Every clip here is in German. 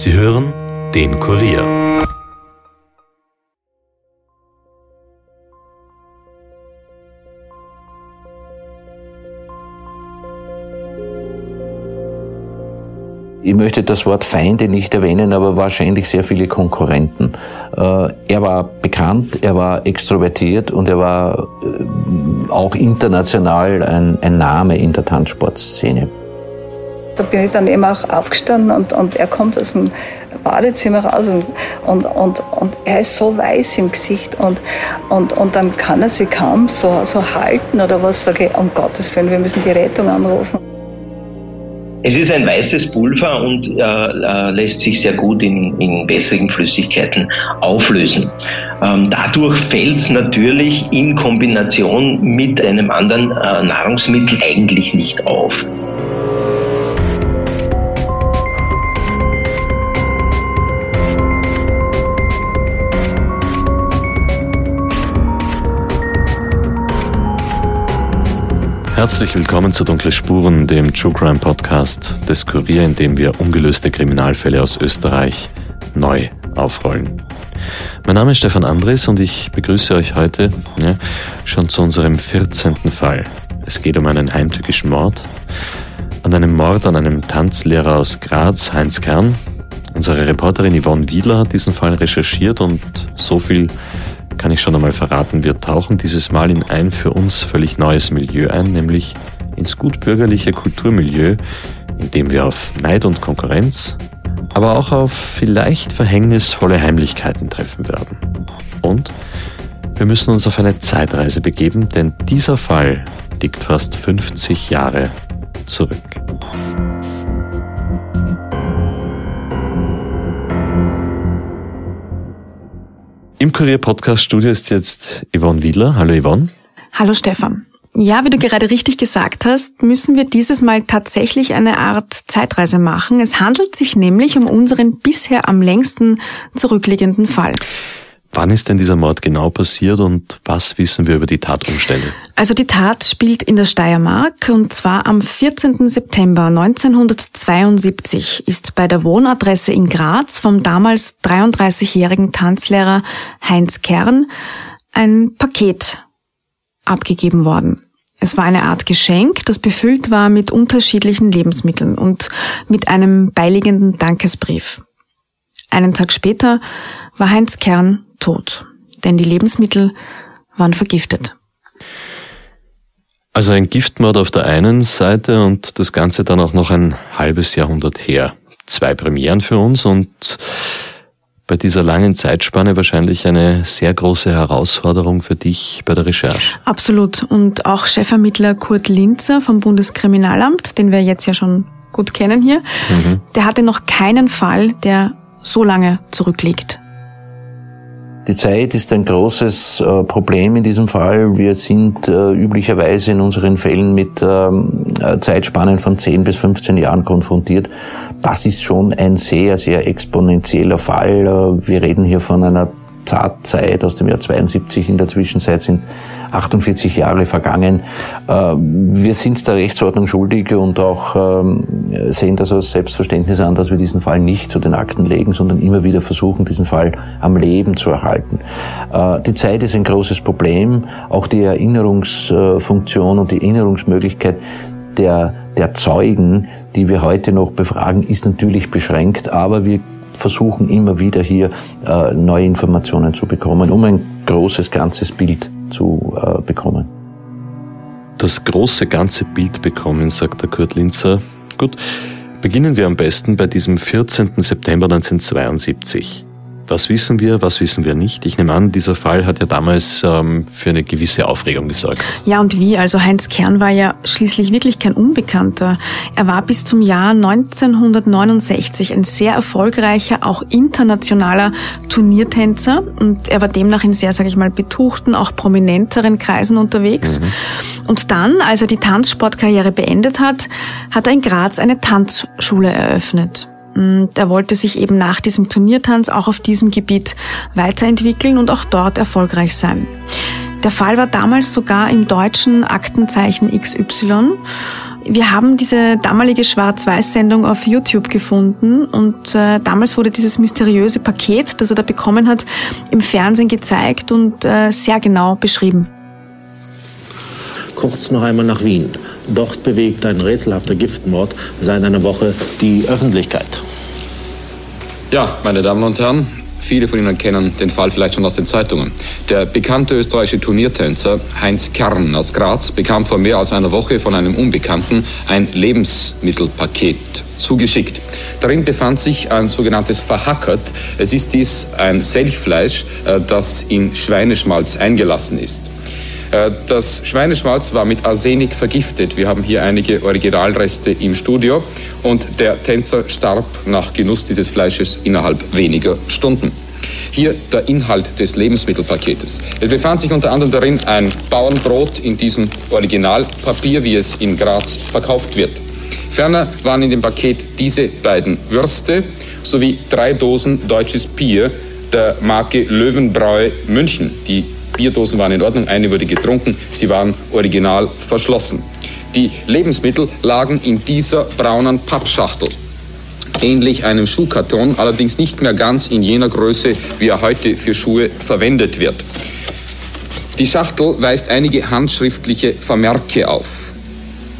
Sie hören den Kurier. Ich möchte das Wort Feinde nicht erwähnen, aber wahrscheinlich sehr viele Konkurrenten. Äh, er war bekannt, er war extrovertiert und er war äh, auch international ein, ein Name in der Tanzsportszene. Da bin ich dann eben auch aufgestanden und, und er kommt aus dem Badezimmer raus und, und, und, und er ist so weiß im Gesicht und, und, und dann kann er sich kaum so, so halten oder was, sage ich, um Gottes Willen, wir müssen die Rettung anrufen. Es ist ein weißes Pulver und äh, äh, lässt sich sehr gut in, in wässrigen Flüssigkeiten auflösen. Ähm, dadurch fällt es natürlich in Kombination mit einem anderen äh, Nahrungsmittel eigentlich nicht auf. Herzlich willkommen zu Dunkle Spuren, dem True Crime Podcast des Kurier, in dem wir ungelöste Kriminalfälle aus Österreich neu aufrollen. Mein Name ist Stefan Andres und ich begrüße euch heute ja, schon zu unserem 14. Fall. Es geht um einen heimtückischen Mord, an einem Mord an einem Tanzlehrer aus Graz, Heinz Kern. Unsere Reporterin Yvonne Wiedler hat diesen Fall recherchiert und so viel kann ich schon einmal verraten, wir tauchen dieses Mal in ein für uns völlig neues Milieu ein, nämlich ins gutbürgerliche Kulturmilieu, in dem wir auf Neid und Konkurrenz, aber auch auf vielleicht verhängnisvolle Heimlichkeiten treffen werden. Und wir müssen uns auf eine Zeitreise begeben, denn dieser Fall liegt fast 50 Jahre zurück. Im Kurier Podcast Studio ist jetzt Yvonne Wiedler. Hallo Yvonne. Hallo Stefan. Ja, wie du gerade richtig gesagt hast, müssen wir dieses Mal tatsächlich eine Art Zeitreise machen. Es handelt sich nämlich um unseren bisher am längsten zurückliegenden Fall. Wann ist denn dieser Mord genau passiert und was wissen wir über die Tatumstände? Also die Tat spielt in der Steiermark und zwar am 14. September 1972 ist bei der Wohnadresse in Graz vom damals 33-jährigen Tanzlehrer Heinz Kern ein Paket abgegeben worden. Es war eine Art Geschenk, das befüllt war mit unterschiedlichen Lebensmitteln und mit einem beiliegenden Dankesbrief. Einen Tag später war Heinz Kern tot, denn die Lebensmittel waren vergiftet. Also ein Giftmord auf der einen Seite und das Ganze dann auch noch ein halbes Jahrhundert her. Zwei Premieren für uns und bei dieser langen Zeitspanne wahrscheinlich eine sehr große Herausforderung für dich bei der Recherche. Absolut. Und auch Chefermittler Kurt Linzer vom Bundeskriminalamt, den wir jetzt ja schon gut kennen hier, mhm. der hatte noch keinen Fall, der so lange zurückliegt. Die Zeit ist ein großes äh, Problem in diesem Fall. Wir sind äh, üblicherweise in unseren Fällen mit ähm, äh, Zeitspannen von 10 bis 15 Jahren konfrontiert. Das ist schon ein sehr, sehr exponentieller Fall. Wir reden hier von einer Tatzeit aus dem Jahr 72. In der Zwischenzeit sind 48 Jahre vergangen. Äh, wir sind der Rechtsordnung schuldig und auch ähm, sehen das als Selbstverständnis an, dass wir diesen Fall nicht zu den Akten legen, sondern immer wieder versuchen, diesen Fall am Leben zu erhalten. Äh, die Zeit ist ein großes Problem. Auch die Erinnerungsfunktion und die Erinnerungsmöglichkeit der, der Zeugen, die wir heute noch befragen, ist natürlich beschränkt, aber wir versuchen immer wieder hier äh, neue Informationen zu bekommen, um ein großes ganzes Bild zu äh, bekommen. Das große ganze Bild bekommen, sagt der Kurt Linzer. Gut, beginnen wir am besten bei diesem 14. September 1972. Was wissen wir, was wissen wir nicht? Ich nehme an, dieser Fall hat ja damals ähm, für eine gewisse Aufregung gesorgt. Ja, und wie? Also Heinz Kern war ja schließlich wirklich kein Unbekannter. Er war bis zum Jahr 1969 ein sehr erfolgreicher, auch internationaler Turniertänzer und er war demnach in sehr, sage ich mal, betuchten, auch prominenteren Kreisen unterwegs. Mhm. Und dann, als er die Tanzsportkarriere beendet hat, hat er in Graz eine Tanzschule eröffnet. Er wollte sich eben nach diesem Turniertanz auch auf diesem Gebiet weiterentwickeln und auch dort erfolgreich sein. Der Fall war damals sogar im deutschen Aktenzeichen XY. wir haben diese damalige Schwarz-Weiß-Sendung auf YouTube gefunden und äh, damals wurde dieses mysteriöse Paket, das er da bekommen hat, im Fernsehen gezeigt und äh, sehr genau beschrieben. Kurz noch einmal nach Wien. Dort bewegt ein rätselhafter Giftmord seit einer Woche die Öffentlichkeit. Ja, meine Damen und Herren, Viele von Ihnen kennen den Fall vielleicht schon aus den Zeitungen. Der bekannte österreichische Turniertänzer Heinz Kern aus Graz bekam vor mehr als einer Woche von einem Unbekannten ein Lebensmittelpaket zugeschickt. Darin befand sich ein sogenanntes Verhackert. Es ist dies ein Selchfleisch, äh, das in Schweineschmalz eingelassen ist. Äh, das Schweineschmalz war mit Arsenik vergiftet. Wir haben hier einige Originalreste im Studio und der Tänzer starb nach Genuss dieses Fleisches innerhalb weniger Stunden. Hier der Inhalt des Lebensmittelpaketes. Es befand sich unter anderem darin ein Bauernbrot in diesem Originalpapier, wie es in Graz verkauft wird. Ferner waren in dem Paket diese beiden Würste sowie drei Dosen deutsches Bier der Marke Löwenbräu München, die Bierdosen waren in Ordnung, eine wurde getrunken, sie waren original verschlossen. Die Lebensmittel lagen in dieser braunen Pappschachtel. Ähnlich einem Schuhkarton, allerdings nicht mehr ganz in jener Größe, wie er heute für Schuhe verwendet wird. Die Schachtel weist einige handschriftliche Vermerke auf,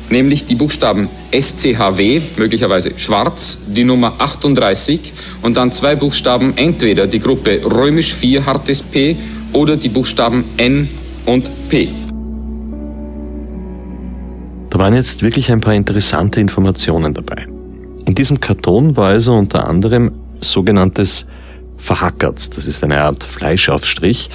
nämlich die Buchstaben SCHW, möglicherweise schwarz, die Nummer 38 und dann zwei Buchstaben, entweder die Gruppe römisch 4 hartes P oder die Buchstaben N und P. Da waren jetzt wirklich ein paar interessante Informationen dabei. In diesem Karton war also unter anderem sogenanntes Verhackerts, das ist eine Art Fleischaufstrich,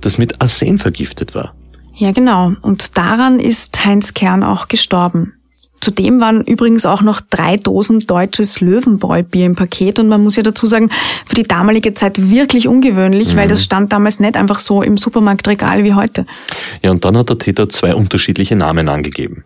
das mit Arsen vergiftet war. Ja, genau. Und daran ist Heinz Kern auch gestorben. Zudem waren übrigens auch noch drei Dosen deutsches Löwenbräu-Bier im Paket und man muss ja dazu sagen, für die damalige Zeit wirklich ungewöhnlich, mhm. weil das stand damals nicht einfach so im Supermarktregal wie heute. Ja, und dann hat der Täter zwei unterschiedliche Namen angegeben.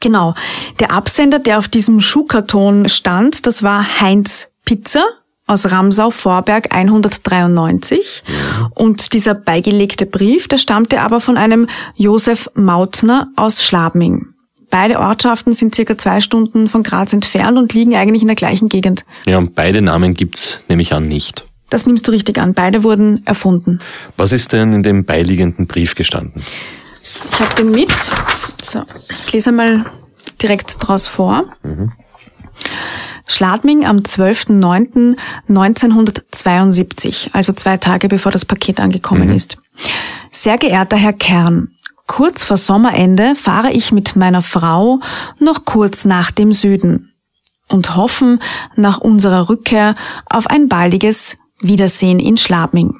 Genau. Der Absender, der auf diesem Schuhkarton stand, das war Heinz Pizza aus Ramsau-Vorberg 193. Ja. Und dieser beigelegte Brief, der stammte aber von einem Josef Mautner aus Schlabming. Beide Ortschaften sind circa zwei Stunden von Graz entfernt und liegen eigentlich in der gleichen Gegend. Ja, und beide Namen gibt's, nehme ich an, nicht. Das nimmst du richtig an. Beide wurden erfunden. Was ist denn in dem beiliegenden Brief gestanden? Ich habe den mit. So, ich lese mal direkt draus vor. Mhm. Schladming am 12.09.1972, also zwei Tage bevor das Paket angekommen mhm. ist. Sehr geehrter Herr Kern, Kurz vor Sommerende fahre ich mit meiner Frau noch kurz nach dem Süden und hoffen nach unserer Rückkehr auf ein baldiges Wiedersehen in Schlabming.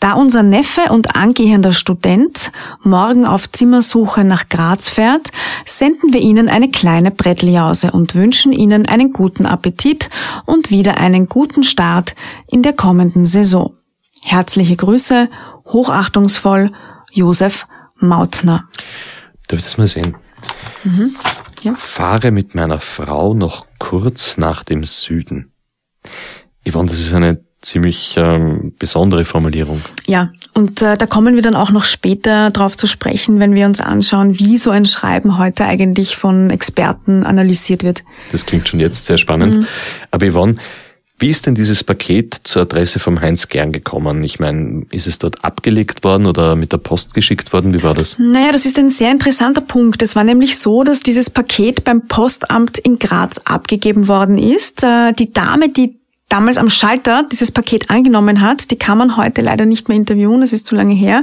Da unser Neffe und angehender Student morgen auf Zimmersuche nach Graz fährt, senden wir Ihnen eine kleine Brettljause und wünschen Ihnen einen guten Appetit und wieder einen guten Start in der kommenden Saison. Herzliche Grüße, hochachtungsvoll, Josef Mautner. Darf ich das mal sehen? Mhm. Ja. Fahre mit meiner Frau noch kurz nach dem Süden. Yvonne, das ist eine ziemlich ähm, besondere Formulierung. Ja, und äh, da kommen wir dann auch noch später drauf zu sprechen, wenn wir uns anschauen, wie so ein Schreiben heute eigentlich von Experten analysiert wird. Das klingt schon jetzt sehr spannend. Mhm. Aber Yvonne, wie ist denn dieses Paket zur Adresse vom Heinz Gern gekommen? Ich meine, ist es dort abgelegt worden oder mit der Post geschickt worden? Wie war das? Naja, das ist ein sehr interessanter Punkt. Es war nämlich so, dass dieses Paket beim Postamt in Graz abgegeben worden ist. Äh, die Dame, die damals am Schalter dieses Paket angenommen hat. Die kann man heute leider nicht mehr interviewen, das ist zu lange her.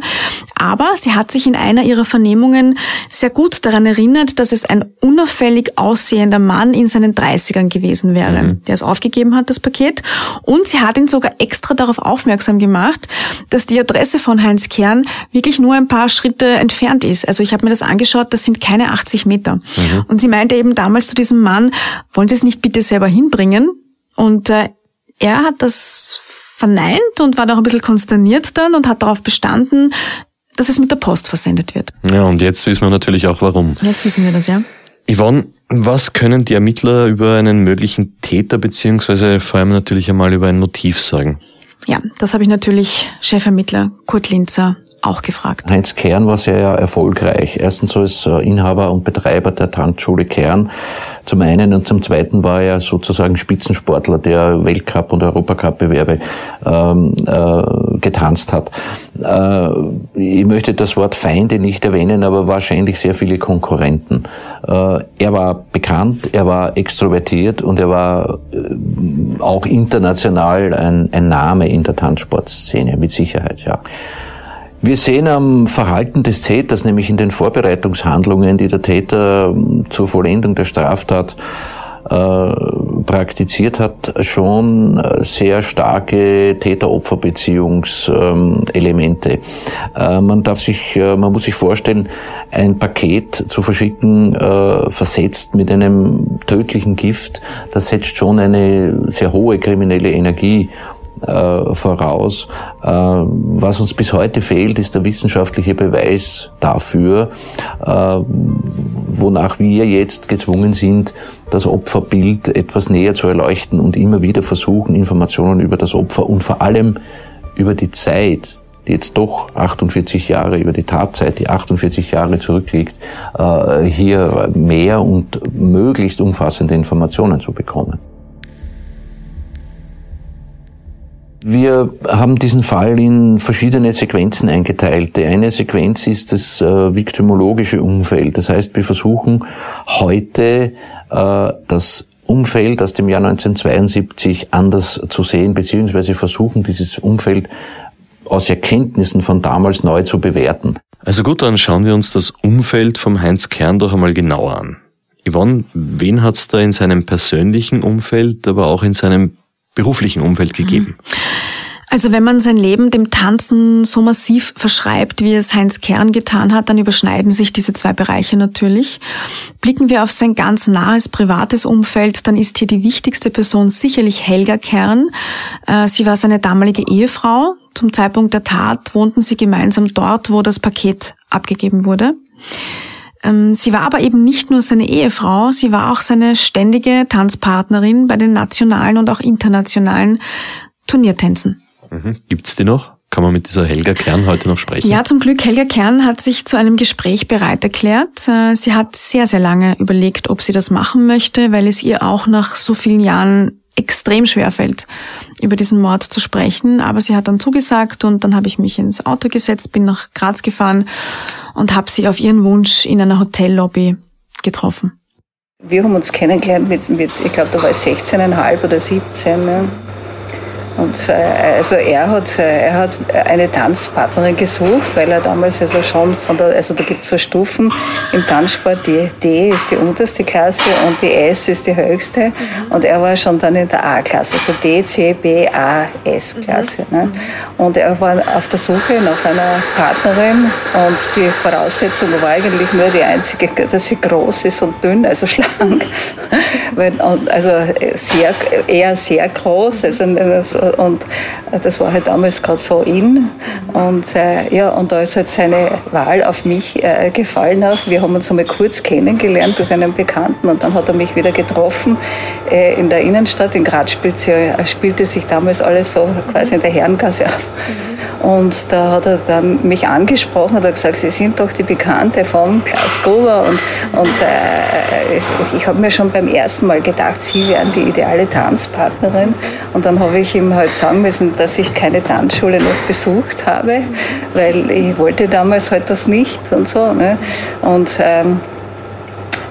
Aber sie hat sich in einer ihrer Vernehmungen sehr gut daran erinnert, dass es ein unauffällig aussehender Mann in seinen 30ern gewesen wäre, mhm. der es aufgegeben hat, das Paket. Und sie hat ihn sogar extra darauf aufmerksam gemacht, dass die Adresse von Heinz Kern wirklich nur ein paar Schritte entfernt ist. Also ich habe mir das angeschaut, das sind keine 80 Meter. Mhm. Und sie meinte eben damals zu diesem Mann, wollen Sie es nicht bitte selber hinbringen? Und äh, er hat das verneint und war doch ein bisschen konsterniert dann und hat darauf bestanden, dass es mit der Post versendet wird. Ja, und jetzt wissen wir natürlich auch warum. Jetzt wissen wir das, ja. Yvonne, was können die Ermittler über einen möglichen Täter beziehungsweise vor allem natürlich einmal über ein Motiv sagen? Ja, das habe ich natürlich Chefermittler Kurt Linzer auch gefragt. Heinz Kern war sehr erfolgreich. Erstens als äh, Inhaber und Betreiber der Tanzschule Kern zum einen und zum zweiten war er sozusagen Spitzensportler, der Weltcup- und Europacup-Bewerbe ähm, äh, getanzt hat. Äh, ich möchte das Wort Feinde nicht erwähnen, aber wahrscheinlich sehr viele Konkurrenten. Äh, er war bekannt, er war extrovertiert und er war äh, auch international ein, ein Name in der Tanzsportszene, mit Sicherheit, ja. Wir sehen am Verhalten des Täters, nämlich in den Vorbereitungshandlungen, die der Täter ähm, zur Vollendung der Straftat äh, praktiziert hat, schon äh, sehr starke Täter-Opfer-Beziehungselemente. Äh, man darf sich, äh, man muss sich vorstellen, ein Paket zu verschicken, äh, versetzt mit einem tödlichen Gift, das setzt schon eine sehr hohe kriminelle Energie äh, voraus. Äh, was uns bis heute fehlt, ist der wissenschaftliche Beweis dafür, äh, wonach wir jetzt gezwungen sind, das Opferbild etwas näher zu erleuchten und immer wieder versuchen, Informationen über das Opfer und vor allem über die Zeit, die jetzt doch 48 Jahre über die Tatzeit, die 48 Jahre zurückliegt, äh, hier mehr und möglichst umfassende Informationen zu bekommen. Wir haben diesen Fall in verschiedene Sequenzen eingeteilt. Die eine Sequenz ist das äh, viktimologische Umfeld. Das heißt, wir versuchen heute äh, das Umfeld aus dem Jahr 1972 anders zu sehen, beziehungsweise versuchen dieses Umfeld aus Erkenntnissen von damals neu zu bewerten. Also gut, dann schauen wir uns das Umfeld vom Heinz Kern doch einmal genauer an. Yvonne, wen hat's da in seinem persönlichen Umfeld, aber auch in seinem beruflichen Umfeld gegeben? Also wenn man sein Leben dem Tanzen so massiv verschreibt, wie es Heinz Kern getan hat, dann überschneiden sich diese zwei Bereiche natürlich. Blicken wir auf sein ganz nahes privates Umfeld, dann ist hier die wichtigste Person sicherlich Helga Kern. Äh, sie war seine damalige Ehefrau. Zum Zeitpunkt der Tat wohnten sie gemeinsam dort, wo das Paket abgegeben wurde. Ähm, sie war aber eben nicht nur seine Ehefrau, sie war auch seine ständige Tanzpartnerin bei den nationalen und auch internationalen Turniertänzen. Mhm. Gibt's die noch? Kann man mit dieser Helga Kern heute noch sprechen? Ja, zum Glück. Helga Kern hat sich zu einem Gespräch bereit erklärt. Äh, sie hat sehr, sehr lange überlegt, ob sie das machen möchte, weil es ihr auch nach so vielen Jahren extrem schwer fällt, über diesen Mord zu sprechen. Aber sie hat dann zugesagt und dann habe ich mich ins Auto gesetzt, bin nach Graz gefahren und habe sie auf ihren Wunsch in einer Hotellobby getroffen. Wir haben uns kennengelernt mit, mit ich glaube, da war ich 16,5 oder 17. Ne? Und äh, also er hat, äh, er hat eine Tanzpartnerin gesucht, weil er damals also schon von der, also da gibt es so Stufen im Tanzsport, die D ist die unterste Klasse und die S ist die höchste. Und er war schon dann in der A-Klasse, also D, C, B, A, S-Klasse. Mhm. Ne? Und er war auf der Suche nach einer Partnerin und die Voraussetzung war eigentlich nur die einzige, dass sie groß ist und dünn, also schlank. also sehr, eher sehr groß, also, also und das war halt damals gerade so in. Und äh, ja, und da ist halt seine Wahl auf mich äh, gefallen auch. Wir haben uns einmal kurz kennengelernt durch einen Bekannten und dann hat er mich wieder getroffen äh, in der Innenstadt. In Graz spielte, spielte sich damals alles so quasi in der Herrengasse auf. Und da hat er dann mich angesprochen und hat gesagt, Sie sind doch die Bekannte von Klaus Gruber. Und, und äh, ich, ich habe mir schon beim ersten Mal gedacht, Sie wären die ideale Tanzpartnerin. Und dann habe ich ihm halt sagen müssen, dass ich keine Tanzschule noch besucht habe, weil ich wollte damals halt das nicht und so. Ne? Und ähm,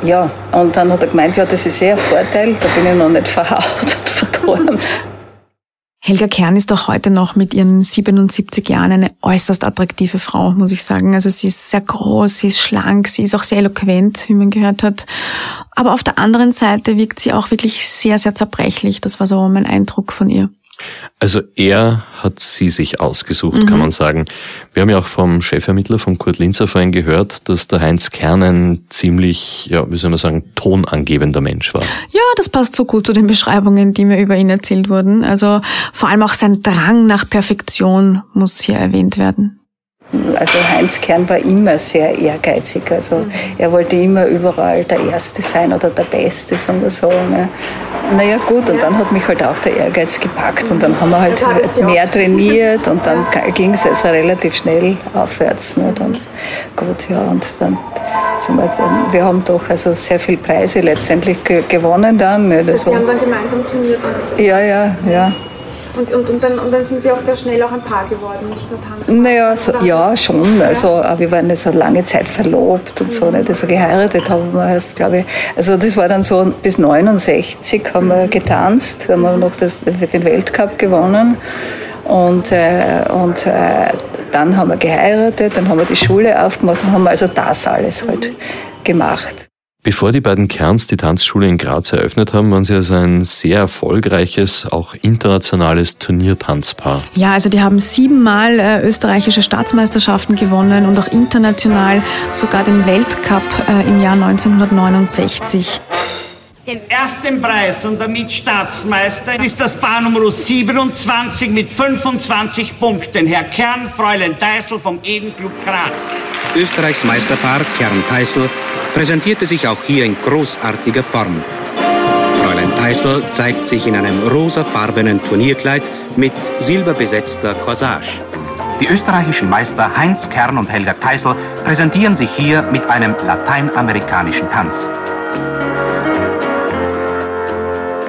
ja, und dann hat er gemeint, ja, das ist sehr ein Vorteil, da bin ich noch nicht verhaut und verdorben. Helga Kern ist auch heute noch mit ihren 77 Jahren eine äußerst attraktive Frau, muss ich sagen. Also sie ist sehr groß, sie ist schlank, sie ist auch sehr eloquent, wie man gehört hat. Aber auf der anderen Seite wirkt sie auch wirklich sehr, sehr zerbrechlich. Das war so mein Eindruck von ihr. Also er hat sie sich ausgesucht, mhm. kann man sagen. Wir haben ja auch vom Chefermittler, von Kurt Linzer vorhin gehört, dass der Heinz Kern ein ziemlich, ja, wie soll man sagen, tonangebender Mensch war. Ja, das passt so gut zu den Beschreibungen, die mir über ihn erzählt wurden. Also vor allem auch sein Drang nach Perfektion muss hier erwähnt werden. Also Heinz Kern war immer sehr ehrgeizig. Also er wollte immer überall der Erste sein oder der Beste, sagen wir so. Ne? Naja gut, und dann hat mich halt auch der Ehrgeiz gepackt und dann haben wir halt mehr trainiert und dann ging es also relativ schnell aufwärts. Nicht? Und gut, ja, und dann sind wir, dann, wir haben doch also sehr viele Preise letztendlich gewonnen dann. Nicht? Also, Sie haben dann gemeinsam trainiert? Ja, ja, ja. Und, und, und, dann, und dann sind Sie auch sehr schnell auch ein Paar geworden, nicht nur tanzen? Naja, so, ja, schon. Ja. Also, wir waren ja so lange Zeit verlobt und mhm. so. Nicht? Also geheiratet haben wir erst, glaube ich. Also das war dann so, bis 69 haben wir getanzt, haben wir noch das, den Weltcup gewonnen. Und, äh, und äh, dann haben wir geheiratet, dann haben wir die Schule aufgemacht und haben also das alles halt gemacht. Bevor die beiden Kerns die Tanzschule in Graz eröffnet haben, waren sie also ein sehr erfolgreiches, auch internationales Turniertanzpaar. Ja, also die haben siebenmal äh, österreichische Staatsmeisterschaften gewonnen und auch international sogar den Weltcup äh, im Jahr 1969. Den ersten Preis und damit Staatsmeister ist das Paar Nummer 27 mit 25 Punkten. Herr Kern, Fräulein Teisel vom Eden Club Graz. Österreichs Meisterpaar Kern-Teisel präsentierte sich auch hier in großartiger Form. Fräulein Teisel zeigt sich in einem rosafarbenen Turnierkleid mit silberbesetzter Corsage. Die österreichischen Meister Heinz Kern und Helga Teisel präsentieren sich hier mit einem lateinamerikanischen Tanz.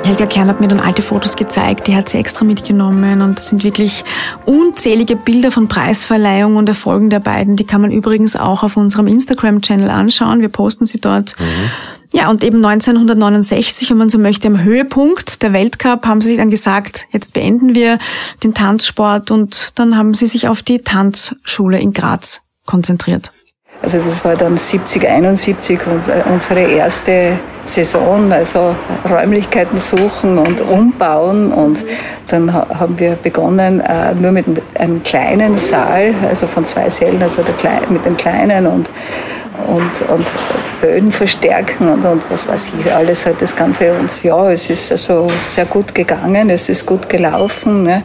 Helga Kern hat mir dann alte Fotos gezeigt, die hat sie extra mitgenommen und das sind wirklich unzählige Bilder von Preisverleihung und Erfolgen der beiden. Die kann man übrigens auch auf unserem Instagram-Channel anschauen. Wir posten sie dort. Mhm. Ja, und eben 1969, wenn man so möchte, am Höhepunkt der Weltcup haben sie sich dann gesagt, jetzt beenden wir den Tanzsport und dann haben sie sich auf die Tanzschule in Graz konzentriert. Also das war dann 70, 71 unsere erste Saison, also Räumlichkeiten suchen und umbauen. Und dann haben wir begonnen äh, nur mit einem kleinen Saal, also von zwei Sälen, also mit dem kleinen und, und, und Böden verstärken und, und was weiß ich, alles halt das Ganze. Und ja, es ist also sehr gut gegangen, es ist gut gelaufen. Ne?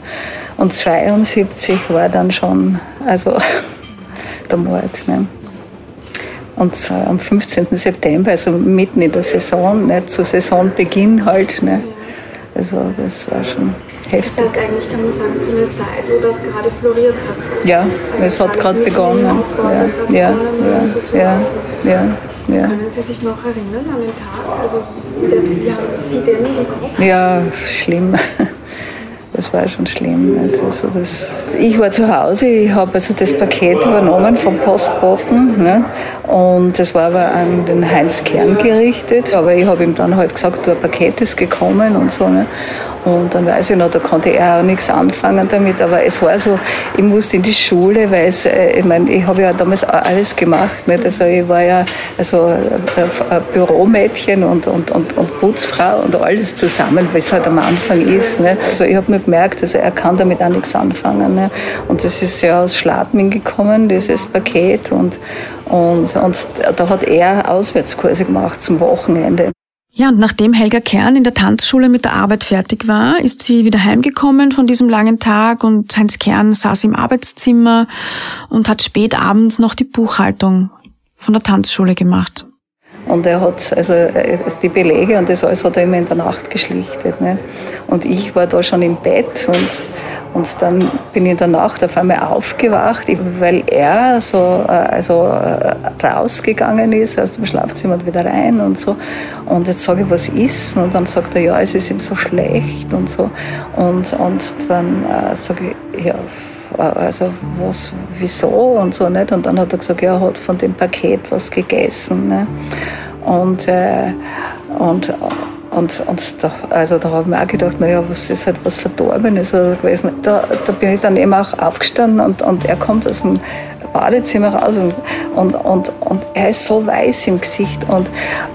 Und 72 war dann schon, also der Mord. Ne? Und zwar am 15. September, also mitten in der Saison, ne, zu Saisonbeginn halt. Ne. Also das war schon heftig. Das heißt, eigentlich kann man sagen, zu einer Zeit, wo das gerade floriert hat. Ja, es hat gerade begonnen. Ja, ja, ja, ja, ja, ja. Können Sie sich noch erinnern an den Tag? Also, das, wie haben Sie denn im Kopf? Ja, schlimm. Das war schon schlimm. Also das, ich war zu Hause, ich habe also das Paket übernommen vom Postboten ne? und das war aber an den Heinz Kern gerichtet. Aber ich habe ihm dann halt gesagt, du, ein Paket ist gekommen und so. Ne? Und dann weiß ich noch, da konnte er auch nichts anfangen damit. Aber es war so, ich musste in die Schule, weil es, äh, ich meine, ich habe ja damals alles gemacht. Nicht? Also ich war ja also ein Büromädchen und, und, und, und Putzfrau und alles zusammen, es halt am Anfang ist. Nicht? Also ich habe nur gemerkt, also er kann damit auch nichts anfangen. Nicht? Und das ist ja aus Schladming gekommen, dieses Paket. Und, und, und da hat er Auswärtskurse gemacht zum Wochenende. Ja, und nachdem Helga Kern in der Tanzschule mit der Arbeit fertig war, ist sie wieder heimgekommen von diesem langen Tag und Heinz Kern saß im Arbeitszimmer und hat spät abends noch die Buchhaltung von der Tanzschule gemacht. Und er hat also die Belege und das alles hat er immer in der Nacht geschlichtet. Ne? Und ich war da schon im Bett und und dann bin ich in der Nacht auf einmal aufgewacht, weil er so äh, also äh, rausgegangen ist aus dem Schlafzimmer und wieder rein und so. Und jetzt sage ich, was ist? Und dann sagt er, ja, es ist ihm so schlecht und so. Und, und dann äh, sage ich, ja, also was, wieso und so nicht. Und dann hat er gesagt, ja, er hat von dem Paket was gegessen. Ne? Und, äh, und und, und da, also da habe ich mir auch gedacht, naja, was ist halt was Verdorbenes gewesen. Da, da bin ich dann eben auch aufgestanden und, und er kommt aus dem Badezimmer raus und, und, und, und er ist so weiß im Gesicht und,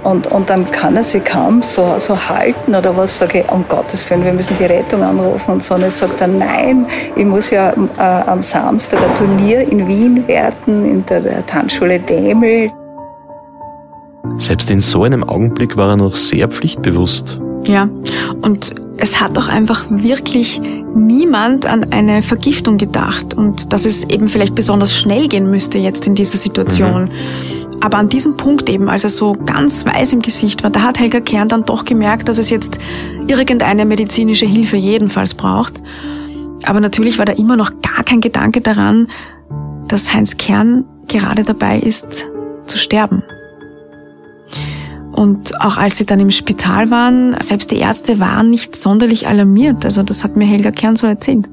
und, und dann kann er sich kaum so, so halten oder was, sage ich, um Gottes Willen, wir müssen die Rettung anrufen und so. Und jetzt sagt er, nein, ich muss ja äh, am Samstag ein Turnier in Wien werten, in der, der Tanzschule Dämel. Selbst in so einem Augenblick war er noch sehr pflichtbewusst. Ja, und es hat auch einfach wirklich niemand an eine Vergiftung gedacht und dass es eben vielleicht besonders schnell gehen müsste jetzt in dieser Situation. Mhm. Aber an diesem Punkt eben, als er so ganz weiß im Gesicht war, da hat Helga Kern dann doch gemerkt, dass es jetzt irgendeine medizinische Hilfe jedenfalls braucht. Aber natürlich war da immer noch gar kein Gedanke daran, dass Heinz Kern gerade dabei ist zu sterben. Und auch als sie dann im Spital waren, selbst die Ärzte waren nicht sonderlich alarmiert. Also das hat mir Helga Kern so erzählt.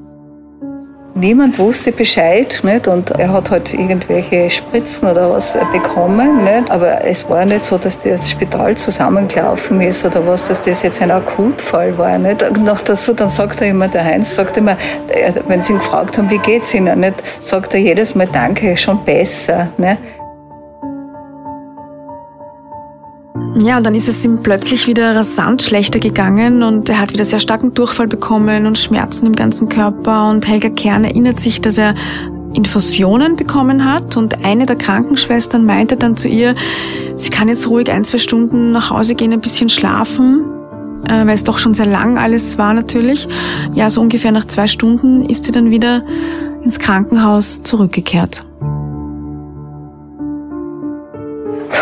Niemand wusste Bescheid, nicht? Und er hat halt irgendwelche Spritzen oder was bekommen, nicht? Aber es war nicht so, dass das Spital zusammengelaufen ist oder was, dass das jetzt ein Akutfall war, nicht? Nach dazu, dann sagt er immer, der Heinz sagt immer, wenn sie ihn gefragt haben, wie geht's Ihnen, nicht? Sagt er jedes Mal, danke, schon besser, nicht? Ja, und dann ist es ihm plötzlich wieder rasant schlechter gegangen und er hat wieder sehr starken Durchfall bekommen und Schmerzen im ganzen Körper und Helga Kern erinnert sich, dass er Infusionen bekommen hat und eine der Krankenschwestern meinte dann zu ihr, sie kann jetzt ruhig ein, zwei Stunden nach Hause gehen, ein bisschen schlafen, äh, weil es doch schon sehr lang alles war natürlich. Ja, so ungefähr nach zwei Stunden ist sie dann wieder ins Krankenhaus zurückgekehrt.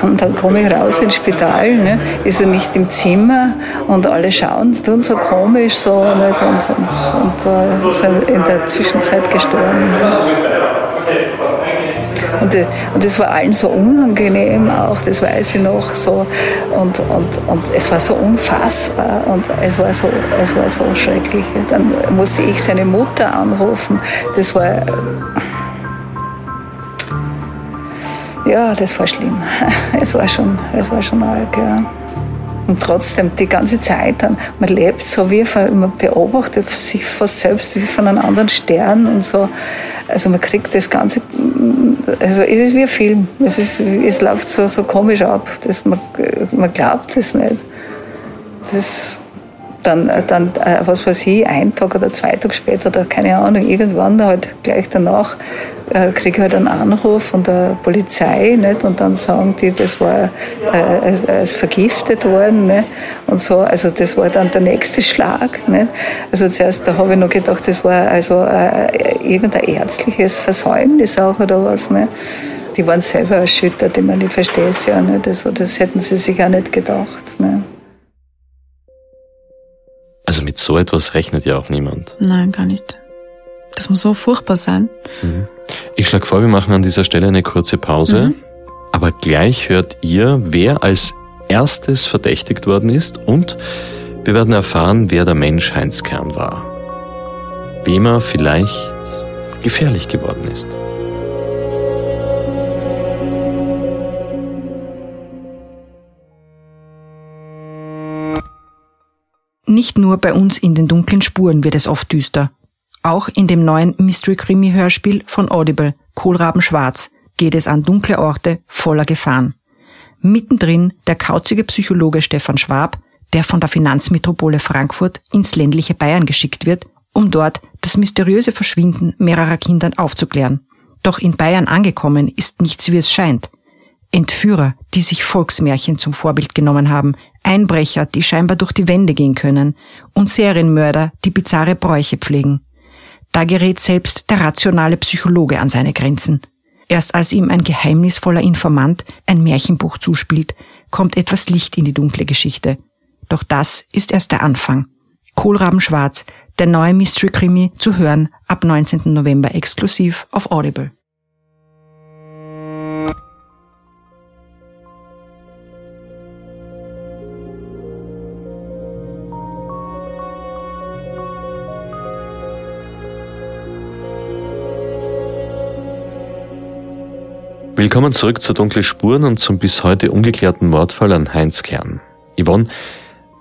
Und dann komme ich raus ins Spital, ne, ist er nicht im Zimmer und alle schauen, tun so komisch so nicht, und, und, und äh, sind in der Zwischenzeit gestorben. Und, und das war allen so unangenehm auch, das weiß ich noch so. Und, und, und es war so unfassbar und es war so, es war so schrecklich. Dann musste ich seine Mutter anrufen. Das war ja, das war schlimm. Es war schon, es war schon arg, ja. Und trotzdem die ganze Zeit man lebt so wie von, man beobachtet sich fast selbst wie von einem anderen Stern und so. Also man kriegt das Ganze, also es ist wie ein Film. Es, ist, es läuft so, so komisch ab, dass man, man glaubt es nicht. Das, dann, dann, äh, was weiß ich, ein Tag oder zwei Tage später oder keine Ahnung, irgendwann halt gleich danach kriege ich halt einen Anruf von der Polizei nicht? und dann sagen die, das war äh, als vergiftet worden nicht? und so. Also das war dann der nächste Schlag. Nicht? Also zuerst, da habe ich noch gedacht, das war also äh, irgendein ärztliches Versäumnis auch oder was. Nicht? Die waren selber erschüttert, ich meine, ich verstehe es ja nicht. Also das hätten sie sich auch nicht gedacht. Nicht? Also mit so etwas rechnet ja auch niemand. Nein, gar nicht. Das muss so furchtbar sein. Mhm. Ich schlage vor, wir machen an dieser Stelle eine kurze Pause. Mhm. Aber gleich hört ihr, wer als erstes verdächtigt worden ist und wir werden erfahren, wer der Mensch Heinz Kern war. Wem er vielleicht gefährlich geworden ist. Nicht nur bei uns in den dunklen Spuren wird es oft düster. Auch in dem neuen Mystery-Krimi-Hörspiel von Audible, Kohlraben Schwarz, geht es an dunkle Orte voller Gefahren. Mittendrin der kauzige Psychologe Stefan Schwab, der von der Finanzmetropole Frankfurt ins ländliche Bayern geschickt wird, um dort das mysteriöse Verschwinden mehrerer Kindern aufzuklären. Doch in Bayern angekommen ist nichts wie es scheint. Entführer, die sich Volksmärchen zum Vorbild genommen haben, Einbrecher, die scheinbar durch die Wände gehen können, und Serienmörder, die bizarre Bräuche pflegen. Da gerät selbst der rationale Psychologe an seine Grenzen. Erst als ihm ein geheimnisvoller Informant ein Märchenbuch zuspielt, kommt etwas Licht in die dunkle Geschichte. Doch das ist erst der Anfang. Kohlraben Schwarz, der neue Mystery-Krimi, zu hören ab 19. November exklusiv auf Audible. Willkommen zurück zu Dunkle Spuren und zum bis heute ungeklärten Mordfall an Heinz Kern. Yvonne,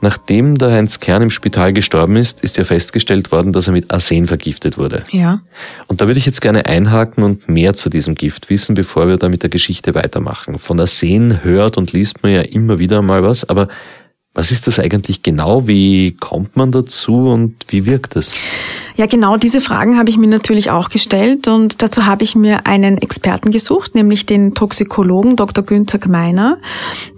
nachdem der Heinz Kern im Spital gestorben ist, ist ja festgestellt worden, dass er mit Arsen vergiftet wurde. Ja. Und da würde ich jetzt gerne einhaken und mehr zu diesem Gift wissen, bevor wir da mit der Geschichte weitermachen. Von Arsen hört und liest man ja immer wieder mal was, aber was ist das eigentlich genau? Wie kommt man dazu und wie wirkt es? Ja, genau diese Fragen habe ich mir natürlich auch gestellt und dazu habe ich mir einen Experten gesucht, nämlich den Toxikologen Dr. Günther Gmeiner,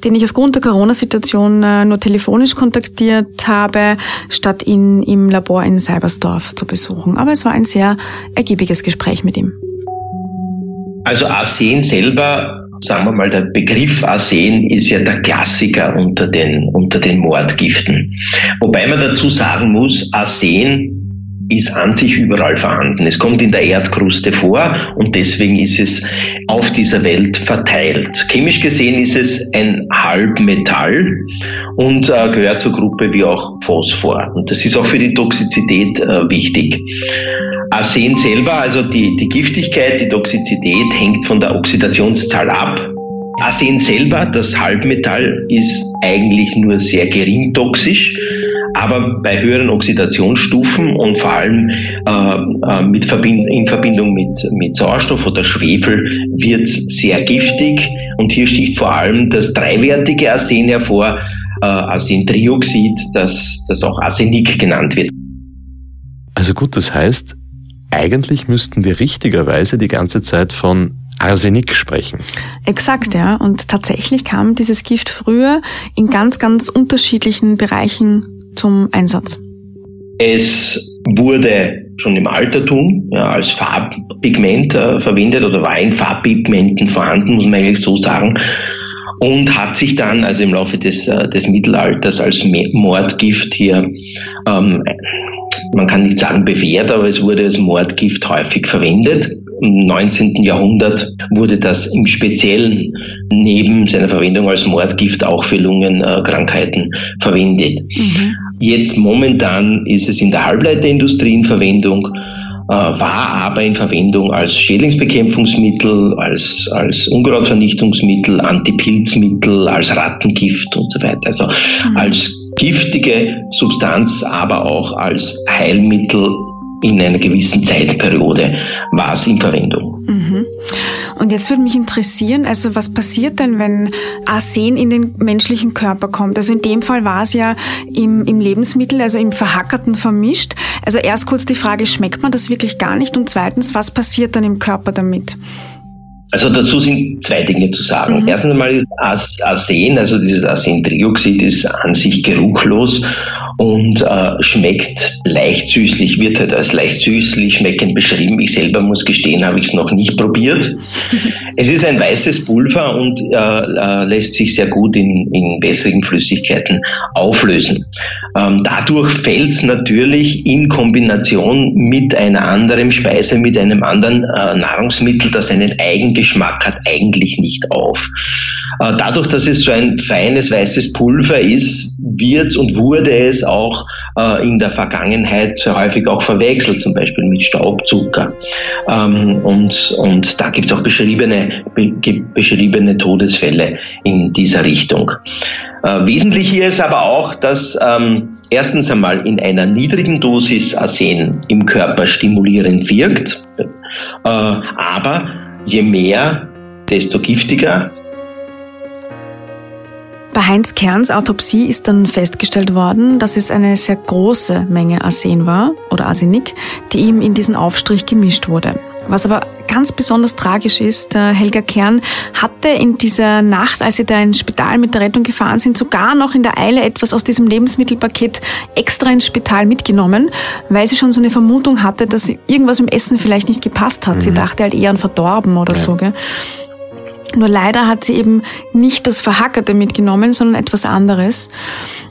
den ich aufgrund der Corona-Situation äh, nur telefonisch kontaktiert habe, statt ihn im Labor in Seibersdorf zu besuchen. Aber es war ein sehr ergiebiges Gespräch mit ihm. Also Arsen selber, sagen wir mal, der Begriff Arsen ist ja der Klassiker unter den, unter den Mordgiften. Wobei man dazu sagen muss, Arsen ist an sich überall vorhanden. Es kommt in der Erdkruste vor und deswegen ist es auf dieser Welt verteilt. Chemisch gesehen ist es ein Halbmetall und äh, gehört zur Gruppe wie auch Phosphor. Und das ist auch für die Toxizität äh, wichtig. Arsen selber, also die, die Giftigkeit, die Toxizität hängt von der Oxidationszahl ab. Arsen selber, das Halbmetall, ist eigentlich nur sehr gering toxisch, aber bei höheren Oxidationsstufen und vor allem äh, äh mit Verbind in Verbindung mit, mit Sauerstoff oder Schwefel wird es sehr giftig und hier sticht vor allem das dreiwertige Arsen hervor, äh, Arsentrioxid, das, das auch Arsenik genannt wird. Also gut, das heißt, eigentlich müssten wir richtigerweise die ganze Zeit von Arsenik sprechen. Exakt, ja. Und tatsächlich kam dieses Gift früher in ganz, ganz unterschiedlichen Bereichen zum Einsatz. Es wurde schon im Altertum ja, als Farbpigment äh, verwendet oder war in Farbpigmenten vorhanden, muss man eigentlich so sagen. Und hat sich dann also im Laufe des, äh, des Mittelalters als Mordgift hier ähm, man kann nicht sagen bewährt, aber es wurde als Mordgift häufig verwendet. Im 19. Jahrhundert wurde das im Speziellen neben seiner Verwendung als Mordgift auch für Lungenkrankheiten verwendet. Mhm. Jetzt momentan ist es in der Halbleiterindustrie in Verwendung äh, war aber in Verwendung als Schädlingsbekämpfungsmittel, als, als Unkrautvernichtungsmittel, Antipilzmittel, als Rattengift und so weiter. Also mhm. als giftige Substanz, aber auch als Heilmittel in einer gewissen Zeitperiode war es in Verwendung. Mhm. Und jetzt würde mich interessieren, also was passiert denn, wenn Arsen in den menschlichen Körper kommt? Also in dem Fall war es ja im, im Lebensmittel, also im Verhackerten vermischt. Also erst kurz die Frage, schmeckt man das wirklich gar nicht? Und zweitens, was passiert dann im Körper damit? Also dazu sind zwei Dinge zu sagen. Mhm. Erstens einmal ist Arsen, also dieses Arsentrioxid ist an sich geruchlos und äh, schmeckt leicht süßlich, wird halt als leicht süßlich schmeckend beschrieben. Ich selber muss gestehen, habe ich es noch nicht probiert. es ist ein weißes Pulver und äh, äh, lässt sich sehr gut in, in wässrigen Flüssigkeiten auflösen. Ähm, dadurch fällt es natürlich in Kombination mit einer anderen Speise, mit einem anderen äh, Nahrungsmittel, das einen Eigengeschmack hat, eigentlich nicht auf. Äh, dadurch, dass es so ein feines weißes Pulver ist, wird und wurde es auch äh, in der Vergangenheit sehr häufig auch verwechselt, zum Beispiel mit Staubzucker. Ähm, und, und da gibt es auch beschriebene, be, beschriebene Todesfälle in dieser Richtung. Äh, wesentlich hier ist aber auch, dass ähm, erstens einmal in einer niedrigen Dosis Arsen im Körper stimulierend wirkt, aber je mehr, desto giftiger bei Heinz Kerns Autopsie ist dann festgestellt worden, dass es eine sehr große Menge Arsen war oder Arsenik, die ihm in diesen Aufstrich gemischt wurde. Was aber ganz besonders tragisch ist, Helga Kern hatte in dieser Nacht, als sie da ins Spital mit der Rettung gefahren sind, sogar noch in der Eile etwas aus diesem Lebensmittelpaket extra ins Spital mitgenommen, weil sie schon so eine Vermutung hatte, dass irgendwas im Essen vielleicht nicht gepasst hat. Mhm. Sie dachte halt eher an verdorben oder ja. so. Gell? Nur leider hat sie eben nicht das Verhackerte mitgenommen, sondern etwas anderes.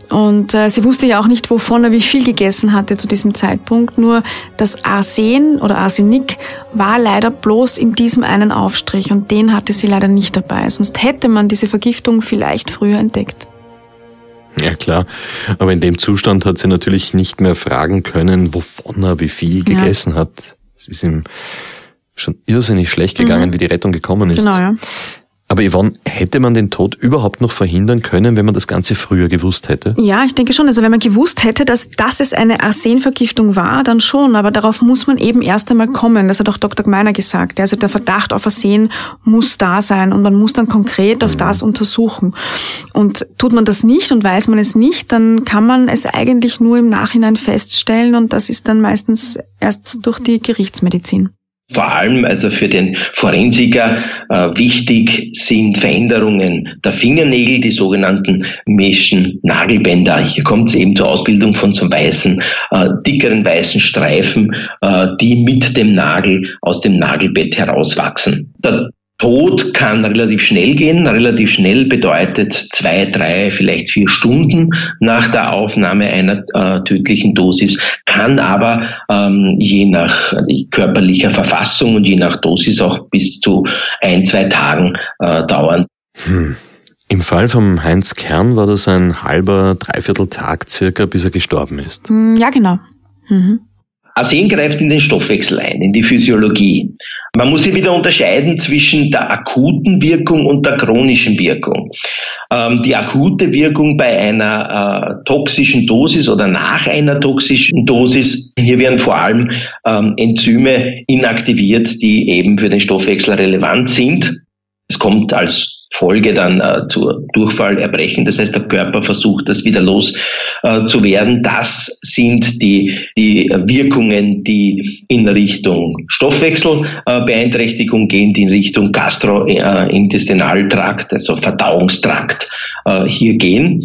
Und äh, sie wusste ja auch nicht, wovon er wie viel gegessen hatte zu diesem Zeitpunkt. Nur das Arsen oder Arsenik war leider bloß in diesem einen Aufstrich und den hatte sie leider nicht dabei. Sonst hätte man diese Vergiftung vielleicht früher entdeckt. Ja klar, aber in dem Zustand hat sie natürlich nicht mehr fragen können, wovon er wie viel gegessen ja. hat. Es ist ihm schon irrsinnig schlecht gegangen, mhm. wie die Rettung gekommen ist. Genau, ja. Aber Yvonne, hätte man den Tod überhaupt noch verhindern können, wenn man das Ganze früher gewusst hätte? Ja, ich denke schon. Also wenn man gewusst hätte, dass, dass es eine Arsenvergiftung war, dann schon. Aber darauf muss man eben erst einmal kommen. Das hat auch Dr. Gmeiner gesagt. Also der Verdacht auf Arsen muss da sein und man muss dann konkret auf das untersuchen. Und tut man das nicht und weiß man es nicht, dann kann man es eigentlich nur im Nachhinein feststellen und das ist dann meistens erst durch die Gerichtsmedizin. Vor allem also für den Forensiker äh, wichtig sind Veränderungen der Fingernägel, die sogenannten Meschen Nagelbänder. Hier kommt es eben zur Ausbildung von so weißen, äh, dickeren weißen Streifen, äh, die mit dem Nagel aus dem Nagelbett herauswachsen. Der Tod kann relativ schnell gehen. Relativ schnell bedeutet zwei, drei, vielleicht vier Stunden nach der Aufnahme einer äh, tödlichen Dosis, kann aber ähm, je nach körperlicher Verfassung und je nach Dosis auch bis zu ein, zwei Tagen äh, dauern. Hm. Im Fall von Heinz Kern war das ein halber, dreiviertel Tag circa, bis er gestorben ist. Hm, ja, genau. Mhm. Arsen greift in den Stoffwechsel ein, in die Physiologie. Man muss hier wieder unterscheiden zwischen der akuten Wirkung und der chronischen Wirkung. Ähm, die akute Wirkung bei einer äh, toxischen Dosis oder nach einer toxischen Dosis, hier werden vor allem ähm, Enzyme inaktiviert, die eben für den Stoffwechsel relevant sind. Es kommt als Folge dann äh, zu Durchfall, Erbrechen. Das heißt, der Körper versucht, das wieder los äh, zu werden. Das sind die, die Wirkungen, die in Richtung Stoffwechselbeeinträchtigung äh, gehen, die in Richtung Gastrointestinaltrakt, also Verdauungstrakt äh, hier gehen.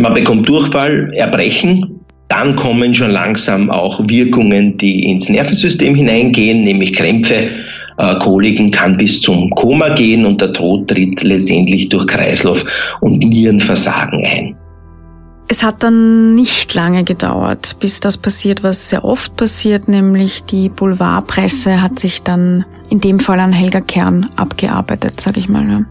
Man bekommt Durchfall, Erbrechen, dann kommen schon langsam auch Wirkungen, die ins Nervensystem hineingehen, nämlich Krämpfe, äh, Koliken kann bis zum Koma gehen und der Tod tritt letztendlich durch Kreislauf- und Nierenversagen ein. Es hat dann nicht lange gedauert, bis das passiert, was sehr oft passiert, nämlich die Boulevardpresse hat sich dann in dem Fall an Helga Kern abgearbeitet, sag ich mal.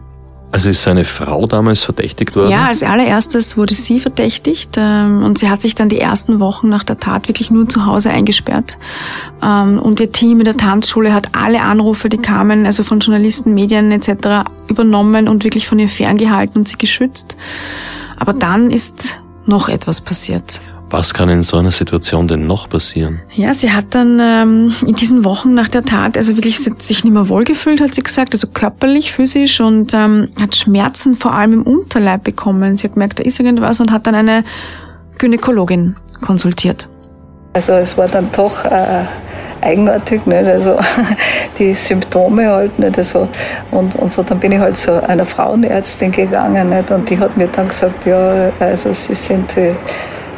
Also ist seine Frau damals verdächtigt worden? Ja, als allererstes wurde sie verdächtigt ähm, und sie hat sich dann die ersten Wochen nach der Tat wirklich nur zu Hause eingesperrt. Ähm, und ihr Team in der Tanzschule hat alle Anrufe, die kamen, also von Journalisten, Medien etc. übernommen und wirklich von ihr ferngehalten und sie geschützt. Aber dann ist noch etwas passiert. Was kann in so einer Situation denn noch passieren? Ja, sie hat dann ähm, in diesen Wochen nach der Tat also wirklich sich nicht mehr wohlgefühlt, hat sie gesagt, also körperlich, physisch und ähm, hat Schmerzen vor allem im Unterleib bekommen. Sie hat gemerkt, da ist irgendwas und hat dann eine Gynäkologin konsultiert. Also es war dann doch äh, eigenartig, nicht? Also die Symptome halt nicht also und, und so dann bin ich halt zu einer Frauenärztin gegangen nicht? und die hat mir dann gesagt, ja, also sie sind äh,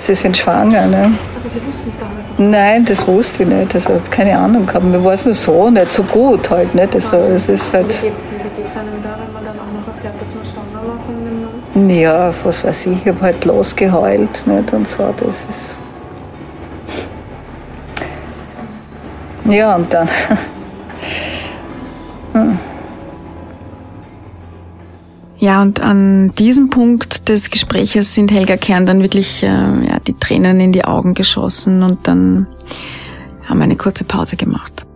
sie sind schwanger. Ne? Also Sie wussten es damals nicht? Nein, das wusste ich nicht. Also keine Ahnung gehabt. Mir war es nur so, nicht so gut halt. Nicht? Also, es ist halt wie geht es einem da, wenn man dann auch noch erfährt, dass man schwanger war von dem Mann? Ja, was weiß ich. Ich habe halt losgeheult nicht? und so. Das ist... Ja, und dann... hm. Ja, und an diesem Punkt des Gespräches sind Helga Kern dann wirklich äh, ja, die Tränen in die Augen geschossen und dann haben wir eine kurze Pause gemacht.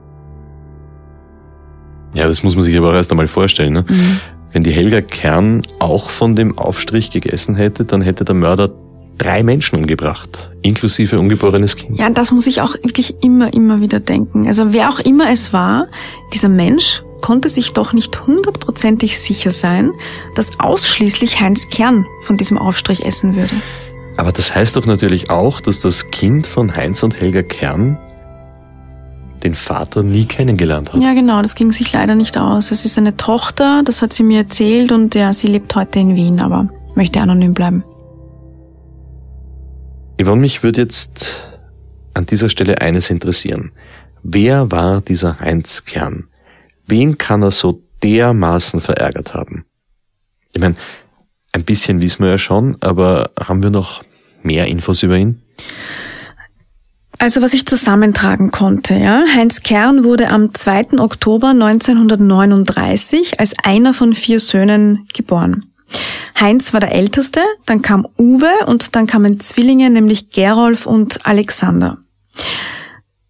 Ja, das muss man sich aber auch erst einmal vorstellen. Ne? Mhm. Wenn die Helga Kern auch von dem Aufstrich gegessen hätte, dann hätte der Mörder drei Menschen umgebracht, inklusive ungeborenes Kind. Ja, das muss ich auch wirklich immer, immer wieder denken. Also wer auch immer es war, dieser Mensch konnte sich doch nicht hundertprozentig sicher sein, dass ausschließlich Heinz Kern von diesem Aufstrich essen würde. Aber das heißt doch natürlich auch, dass das Kind von Heinz und Helga Kern den Vater nie kennengelernt hat. Ja, genau, das ging sich leider nicht aus. Es ist eine Tochter, das hat sie mir erzählt und ja, sie lebt heute in Wien, aber möchte anonym bleiben. Yvonne, mich würde jetzt an dieser Stelle eines interessieren. Wer war dieser Heinz Kern? Wen kann er so dermaßen verärgert haben? Ich meine, ein bisschen wissen wir ja schon, aber haben wir noch mehr Infos über ihn? Also was ich zusammentragen konnte, ja. Heinz Kern wurde am 2. Oktober 1939 als einer von vier Söhnen geboren. Heinz war der älteste, dann kam Uwe und dann kamen Zwillinge, nämlich Gerolf und Alexander.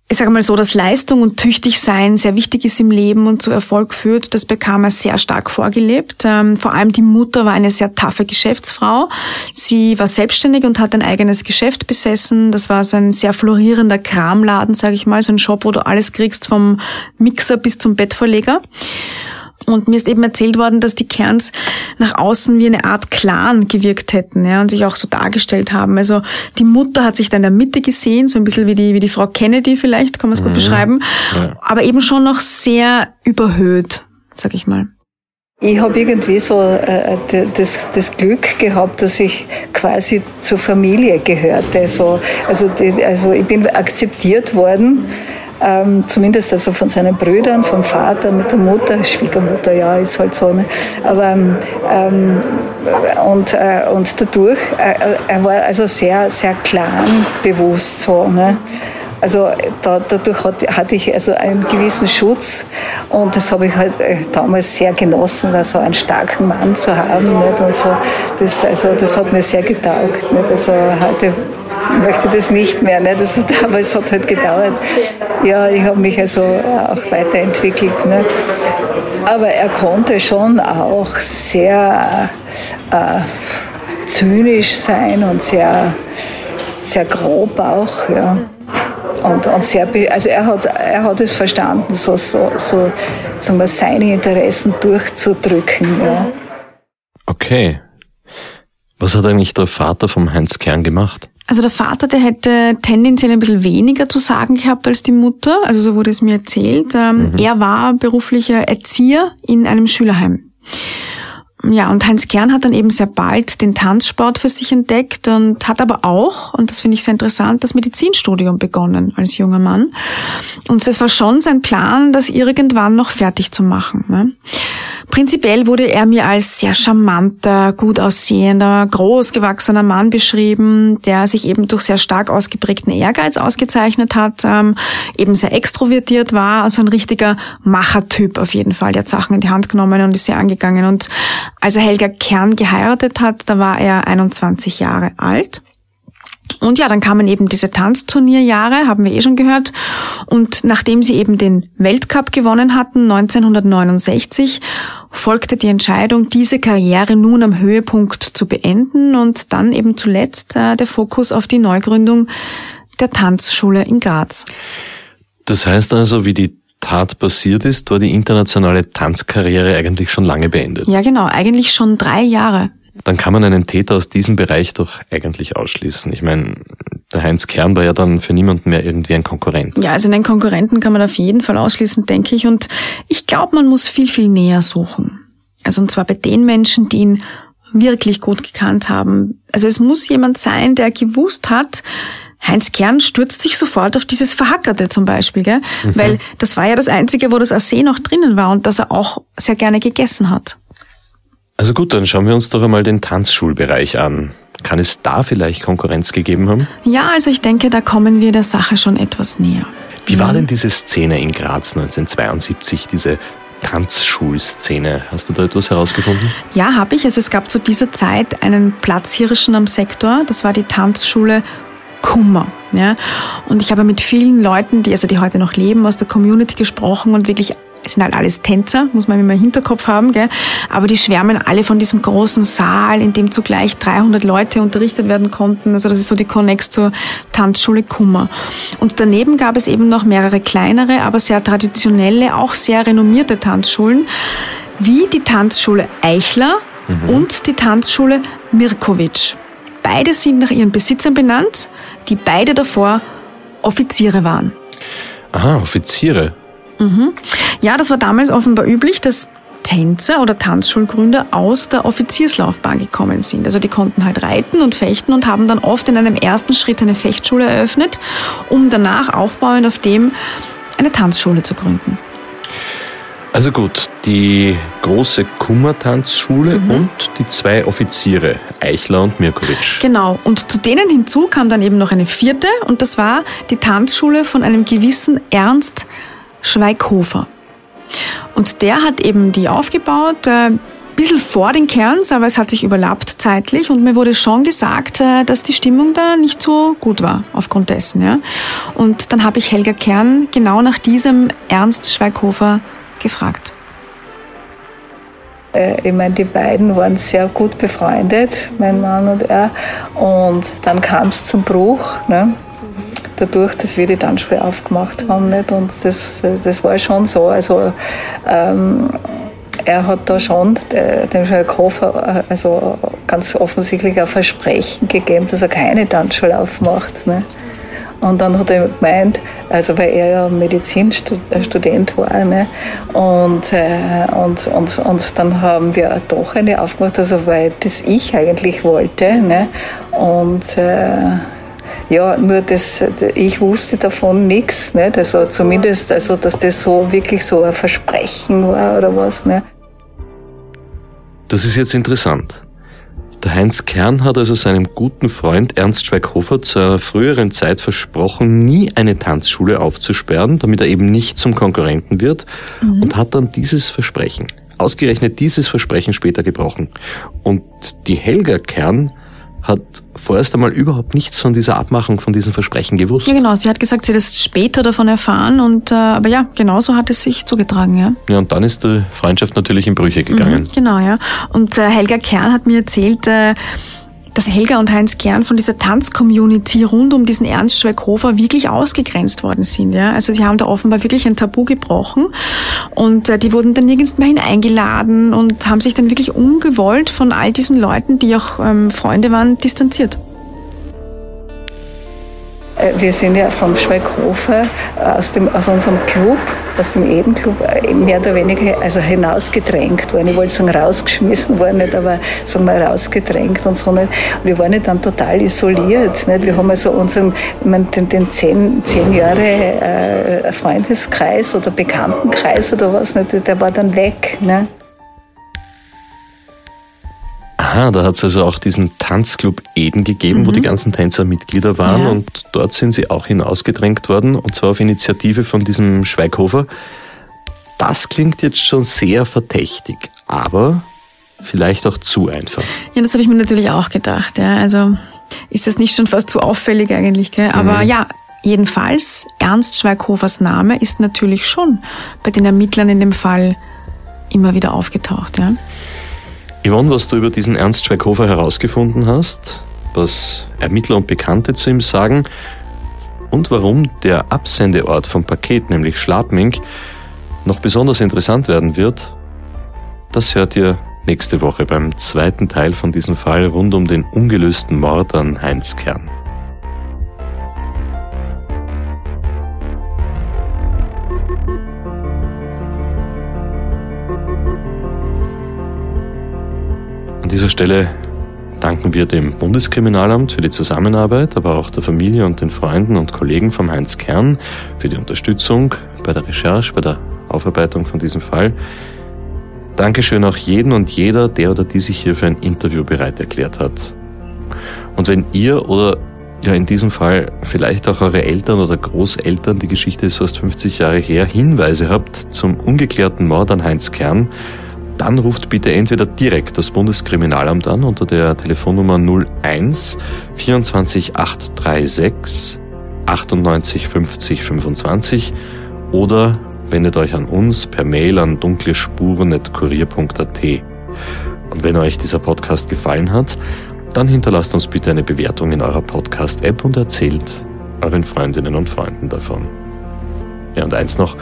ich sage mal so, dass Leistung und Tüchtigsein sehr wichtig ist im Leben und zu Erfolg führt, das bekam er sehr stark vorgelebt. Ähm, vor allem die Mutter war eine sehr taffe Geschäftsfrau. Sie war selbstständig und hat ein eigenes Geschäft besessen. Das war so ein sehr florierender Kramladen, sage ich mal, so ein Shop, wo du alles kriegst, vom Mixer bis zum Bettvorleger. Und mir ist eben erzählt worden, dass die Kerns nach außen wie eine Art Clan gewirkt hätten, ja, und sich auch so dargestellt haben. Also die Mutter hat sich da in der Mitte gesehen, so ein bisschen wie die, wie die Frau Kennedy vielleicht, kann man es gut mhm. beschreiben. Ja. Aber eben schon noch sehr überhöht, sag ich mal. Ich habe irgendwie so äh, das, das Glück gehabt, dass ich quasi zur Familie gehörte. So, also, die, also ich bin akzeptiert worden ähm, zumindest also von seinen Brüdern, vom Vater, mit der Mutter, Schwiegermutter, ja, ist halt so. Ne? Aber ähm, und, äh, und dadurch, äh, er war also sehr, sehr clan bewusst so. Ne? Also da, dadurch hatte ich also einen gewissen Schutz und das habe ich halt äh, damals sehr genossen, also einen starken Mann zu haben. Nicht? Und so, das, also, das hat mir sehr getaugt. Nicht? Also heute möchte das nicht mehr. Nicht? Also, aber es hat halt gedauert. Ja, ich habe mich also auch weiterentwickelt. Nicht? Aber er konnte schon auch sehr äh, zynisch sein und sehr, sehr grob auch. Ja. Und, und sehr, also er hat, er hat es verstanden, so, so, so sagen seine Interessen durchzudrücken. Ja. Okay. Was hat eigentlich der Vater vom Heinz Kern gemacht? Also der Vater, der hätte tendenziell ein bisschen weniger zu sagen gehabt als die Mutter, also so wurde es mir erzählt. Ähm, mhm. Er war beruflicher Erzieher in einem Schülerheim. Ja, und Heinz Kern hat dann eben sehr bald den Tanzsport für sich entdeckt und hat aber auch, und das finde ich sehr interessant, das Medizinstudium begonnen als junger Mann. Und es war schon sein Plan, das irgendwann noch fertig zu machen. Ne? Prinzipiell wurde er mir als sehr charmanter, gut aussehender, großgewachsener Mann beschrieben, der sich eben durch sehr stark ausgeprägten Ehrgeiz ausgezeichnet hat, ähm, eben sehr extrovertiert war, also ein richtiger Machertyp auf jeden Fall. Der hat Sachen in die Hand genommen und ist sehr angegangen. Und als er Helga Kern geheiratet hat, da war er 21 Jahre alt. Und ja, dann kamen eben diese Tanzturnierjahre, haben wir eh schon gehört. Und nachdem sie eben den Weltcup gewonnen hatten, 1969, folgte die Entscheidung, diese Karriere nun am Höhepunkt zu beenden und dann eben zuletzt äh, der Fokus auf die Neugründung der Tanzschule in Graz. Das heißt also, wie die Tat passiert ist, war die internationale Tanzkarriere eigentlich schon lange beendet. Ja, genau, eigentlich schon drei Jahre dann kann man einen Täter aus diesem Bereich doch eigentlich ausschließen. Ich meine, der Heinz Kern war ja dann für niemanden mehr irgendwie ein Konkurrent. Ja, also einen Konkurrenten kann man auf jeden Fall ausschließen, denke ich. Und ich glaube, man muss viel, viel näher suchen. Also und zwar bei den Menschen, die ihn wirklich gut gekannt haben. Also es muss jemand sein, der gewusst hat, Heinz Kern stürzt sich sofort auf dieses Verhackerte zum Beispiel, gell? Mhm. weil das war ja das Einzige, wo das Arsen noch drinnen war und das er auch sehr gerne gegessen hat. Also gut, dann schauen wir uns doch einmal den Tanzschulbereich an. Kann es da vielleicht Konkurrenz gegeben haben? Ja, also ich denke, da kommen wir der Sache schon etwas näher. Wie war denn diese Szene in Graz 1972, diese Tanzschulszene. Hast du da etwas herausgefunden? Ja, habe ich. Also es gab zu dieser Zeit einen Platzhirschen am Sektor. Das war die Tanzschule Kummer. Ja? Und ich habe mit vielen Leuten, die also die heute noch leben, aus der Community gesprochen und wirklich es sind halt alles Tänzer, muss man immer im Hinterkopf haben, gell? aber die schwärmen alle von diesem großen Saal, in dem zugleich 300 Leute unterrichtet werden konnten. Also das ist so die Connex zur Tanzschule Kummer. Und daneben gab es eben noch mehrere kleinere, aber sehr traditionelle, auch sehr renommierte Tanzschulen, wie die Tanzschule Eichler mhm. und die Tanzschule Mirkovic. Beide sind nach ihren Besitzern benannt, die beide davor Offiziere waren. Aha, Offiziere. Mhm. Ja, das war damals offenbar üblich, dass Tänzer oder Tanzschulgründer aus der Offizierslaufbahn gekommen sind. Also die konnten halt reiten und fechten und haben dann oft in einem ersten Schritt eine Fechtschule eröffnet, um danach aufbauend auf dem eine Tanzschule zu gründen. Also gut, die große Kummer-Tanzschule mhm. und die zwei Offiziere, Eichler und Mirkovic. Genau, und zu denen hinzu kam dann eben noch eine vierte und das war die Tanzschule von einem gewissen Ernst Schweighofer. Und der hat eben die aufgebaut. Äh, bisschen vor den Kerns, aber es hat sich überlappt zeitlich und mir wurde schon gesagt, äh, dass die Stimmung da nicht so gut war aufgrund dessen. Ja. Und dann habe ich Helga Kern genau nach diesem Ernst Schweighofer gefragt. Äh, ich meine, die beiden waren sehr gut befreundet, mein Mann und er. Und dann kam es zum Bruch. Ne? dadurch, dass wir die Tanzschule aufgemacht haben. Nicht? Und das, das war schon so. Also, ähm, er hat da schon äh, dem Schweighofer äh, also ganz offensichtlich ein Versprechen gegeben, dass er keine Tanzschule aufmacht. Ne? Und dann hat er gemeint, also weil er ja Medizinstudent war, ne? und, äh, und, und, und dann haben wir doch eine aufgemacht, also weil das ich eigentlich wollte. Ne? Und äh, ja, nur das, ich wusste davon nichts, nicht? Also zumindest, also dass das so wirklich so ein Versprechen war oder was, ne? Das ist jetzt interessant. Der Heinz Kern hat also seinem guten Freund Ernst Schweighofer zur früheren Zeit versprochen, nie eine Tanzschule aufzusperren, damit er eben nicht zum Konkurrenten wird mhm. und hat dann dieses Versprechen, ausgerechnet dieses Versprechen später gebrochen. Und die Helga Kern hat vorerst einmal überhaupt nichts von dieser Abmachung, von diesem Versprechen gewusst. Ja, genau. Sie hat gesagt, sie hat es später davon erfahren und äh, aber ja, genauso hat es sich zugetragen, ja. Ja, und dann ist die Freundschaft natürlich in Brüche gegangen. Mhm, genau, ja. Und äh, Helga Kern hat mir erzählt, äh, dass Helga und Heinz Kern von dieser Tanzcommunity rund um diesen Ernst Schweighofer wirklich ausgegrenzt worden sind. Ja? Also sie haben da offenbar wirklich ein Tabu gebrochen und äh, die wurden dann nirgends mehr hineingeladen und haben sich dann wirklich ungewollt von all diesen Leuten, die auch ähm, Freunde waren, distanziert. Äh, wir sind ja vom Schweighofer äh, aus, dem, aus unserem Club, aus dem Edenclub, äh, mehr oder weniger also hinausgedrängt worden. Ich wollte sagen rausgeschmissen worden, nicht, aber sagen wir rausgedrängt und so nicht. Wir waren dann total isoliert. Nicht? Wir haben also unseren, ich meine, den, den zehn, zehn Jahre äh, Freundeskreis oder Bekanntenkreis oder was, nicht? der war dann weg. Nicht? Aha, da hat es also auch diesen Tanzclub Eden gegeben, mhm. wo die ganzen Tänzer Mitglieder waren ja. und dort sind sie auch hinausgedrängt worden und zwar auf Initiative von diesem Schweighofer. Das klingt jetzt schon sehr verdächtig, aber vielleicht auch zu einfach. Ja, das habe ich mir natürlich auch gedacht. Ja. Also ist das nicht schon fast zu auffällig eigentlich, gell? Aber mhm. ja, jedenfalls, Ernst Schweighofers Name ist natürlich schon bei den Ermittlern in dem Fall immer wieder aufgetaucht. Ja. Yvonne, was du über diesen Ernst Schweighofer herausgefunden hast, was Ermittler und Bekannte zu ihm sagen und warum der Absendeort vom Paket, nämlich Schlapmink, noch besonders interessant werden wird, das hört ihr nächste Woche beim zweiten Teil von diesem Fall rund um den ungelösten Mord an Heinz Kern. An dieser Stelle danken wir dem Bundeskriminalamt für die Zusammenarbeit, aber auch der Familie und den Freunden und Kollegen vom Heinz Kern für die Unterstützung bei der Recherche, bei der Aufarbeitung von diesem Fall. Dankeschön auch jeden und jeder, der oder die sich hier für ein Interview bereit erklärt hat. Und wenn ihr oder ja in diesem Fall vielleicht auch eure Eltern oder Großeltern, die Geschichte ist fast 50 Jahre her, Hinweise habt zum ungeklärten Mord an Heinz Kern, dann ruft bitte entweder direkt das Bundeskriminalamt an unter der Telefonnummer 01 24 836 98 50 25 oder wendet euch an uns per Mail an dunklespuren.kurier.at. Und wenn euch dieser Podcast gefallen hat, dann hinterlasst uns bitte eine Bewertung in eurer Podcast-App und erzählt euren Freundinnen und Freunden davon. Ja, und eins noch.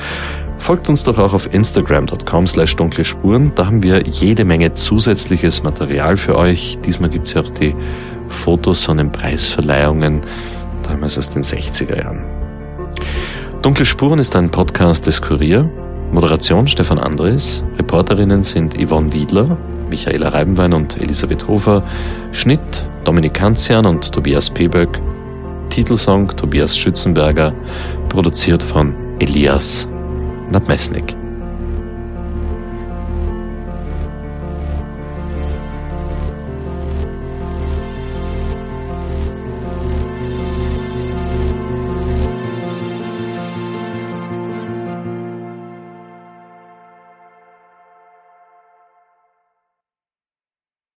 Folgt uns doch auch auf instagram.com slash dunkle Spuren. Da haben wir jede Menge zusätzliches Material für euch. Diesmal gibt's ja auch die Fotos von den Preisverleihungen, damals aus den 60er Jahren. Dunkle Spuren ist ein Podcast des Kurier. Moderation Stefan Andres. Reporterinnen sind Yvonne Wiedler, Michaela Reibenwein und Elisabeth Hofer. Schnitt Dominik Kanzian und Tobias Peböck. Titelsong Tobias Schützenberger. Produziert von Elias Nat Mesnik.